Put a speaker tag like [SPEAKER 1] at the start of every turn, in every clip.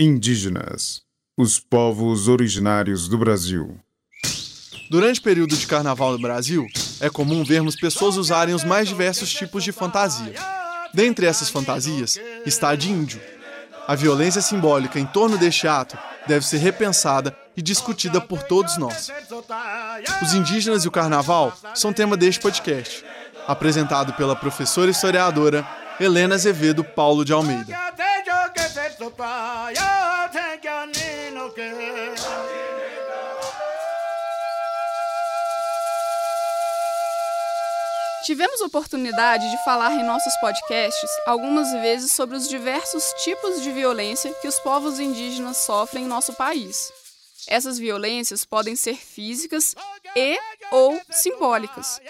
[SPEAKER 1] Indígenas, os povos originários do Brasil.
[SPEAKER 2] Durante o período de carnaval no Brasil, é comum vermos pessoas usarem os mais diversos tipos de fantasia. Dentre essas fantasias está a de índio. A violência simbólica em torno deste ato deve ser repensada e discutida por todos nós. Os indígenas e o carnaval são tema deste podcast, apresentado pela professora historiadora Helena Azevedo Paulo de Almeida.
[SPEAKER 3] Tivemos oportunidade de falar em nossos podcasts algumas vezes sobre os diversos tipos de violência que os povos indígenas sofrem em nosso país. Essas violências podem ser físicas e ou simbólicas.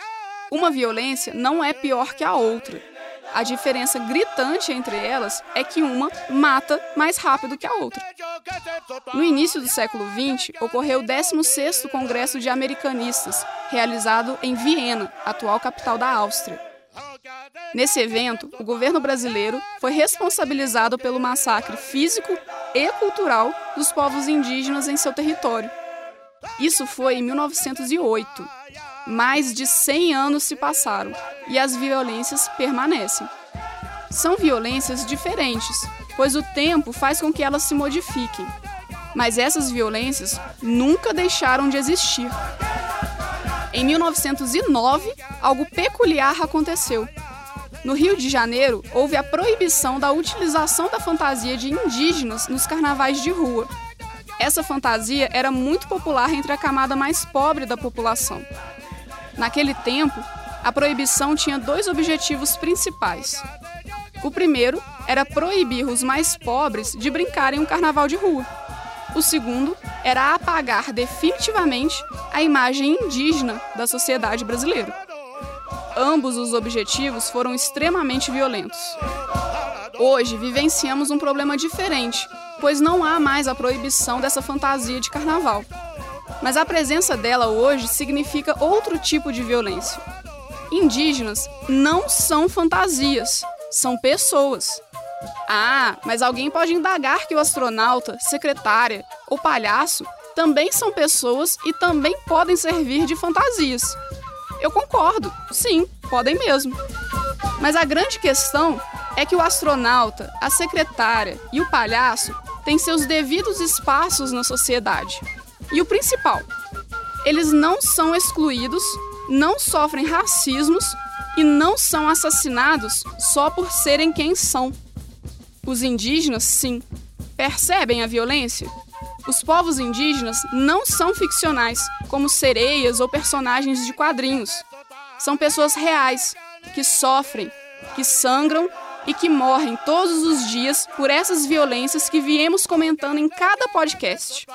[SPEAKER 3] Uma violência não é pior que a outra. A diferença gritante entre elas é que uma mata mais rápido que a outra. No início do século XX, ocorreu o 16º Congresso de Americanistas, realizado em Viena, atual capital da Áustria. Nesse evento, o governo brasileiro foi responsabilizado pelo massacre físico e cultural dos povos indígenas em seu território. Isso foi em 1908. Mais de 100 anos se passaram e as violências permanecem. São violências diferentes, pois o tempo faz com que elas se modifiquem. Mas essas violências nunca deixaram de existir. Em 1909, algo peculiar aconteceu. No Rio de Janeiro, houve a proibição da utilização da fantasia de indígenas nos carnavais de rua. Essa fantasia era muito popular entre a camada mais pobre da população. Naquele tempo, a proibição tinha dois objetivos principais. O primeiro era proibir os mais pobres de brincarem um carnaval de rua. O segundo era apagar definitivamente a imagem indígena da sociedade brasileira. Ambos os objetivos foram extremamente violentos. Hoje vivenciamos um problema diferente, pois não há mais a proibição dessa fantasia de carnaval. Mas a presença dela hoje significa outro tipo de violência. Indígenas não são fantasias, são pessoas. Ah, mas alguém pode indagar que o astronauta, secretária ou palhaço também são pessoas e também podem servir de fantasias. Eu concordo, sim, podem mesmo. Mas a grande questão é que o astronauta, a secretária e o palhaço têm seus devidos espaços na sociedade. E o principal, eles não são excluídos, não sofrem racismos e não são assassinados só por serem quem são. Os indígenas, sim, percebem a violência? Os povos indígenas não são ficcionais, como sereias ou personagens de quadrinhos. São pessoas reais, que sofrem, que sangram e que morrem todos os dias por essas violências que viemos comentando em cada podcast.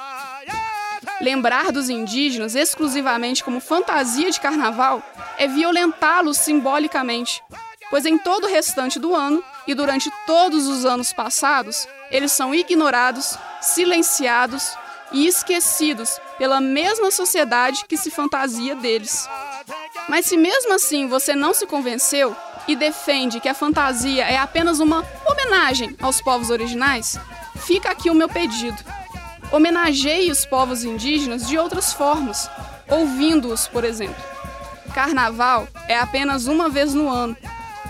[SPEAKER 3] Lembrar dos indígenas exclusivamente como fantasia de carnaval é violentá-los simbolicamente, pois em todo o restante do ano e durante todos os anos passados, eles são ignorados, silenciados e esquecidos pela mesma sociedade que se fantasia deles. Mas se mesmo assim você não se convenceu e defende que a fantasia é apenas uma homenagem aos povos originais, fica aqui o meu pedido Homenageie os povos indígenas de outras formas, ouvindo-os, por exemplo. Carnaval é apenas uma vez no ano.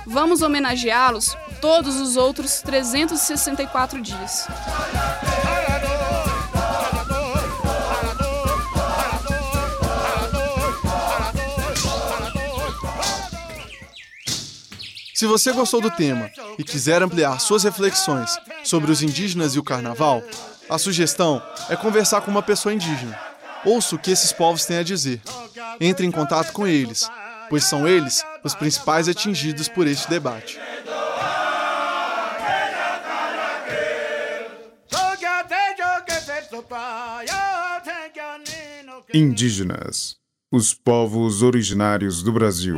[SPEAKER 3] Vamos homenageá-los todos os outros 364 dias.
[SPEAKER 2] Se você gostou do tema e quiser ampliar suas reflexões sobre os indígenas e o carnaval, a sugestão é conversar com uma pessoa indígena. Ouça o que esses povos têm a dizer. Entre em contato com eles, pois são eles os principais atingidos por este debate.
[SPEAKER 1] Indígenas, os povos originários do Brasil.